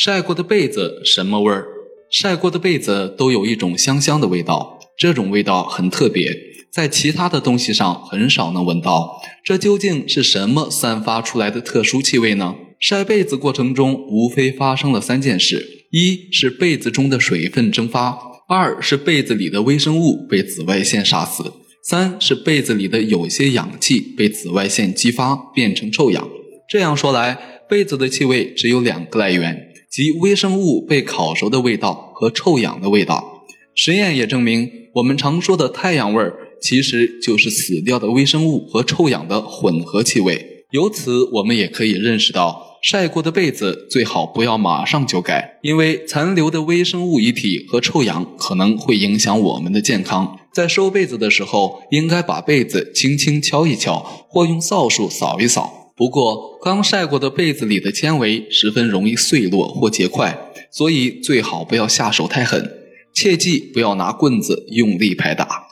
晒过的被子什么味儿？晒过的被子都有一种香香的味道，这种味道很特别，在其他的东西上很少能闻到。这究竟是什么散发出来的特殊气味呢？晒被子过程中无非发生了三件事：一是被子中的水分蒸发；二是被子里的微生物被紫外线杀死；三是被子里的有些氧气被紫外线激发变成臭氧。这样说来，被子的气味只有两个来源。即微生物被烤熟的味道和臭氧的味道。实验也证明，我们常说的太阳味儿，其实就是死掉的微生物和臭氧的混合气味。由此，我们也可以认识到，晒过的被子最好不要马上就盖，因为残留的微生物遗体和臭氧可能会影响我们的健康。在收被子的时候，应该把被子轻轻敲一敲，或用扫帚扫一扫。不过，刚晒过的被子里的纤维十分容易碎落或结块，所以最好不要下手太狠，切记不要拿棍子用力拍打。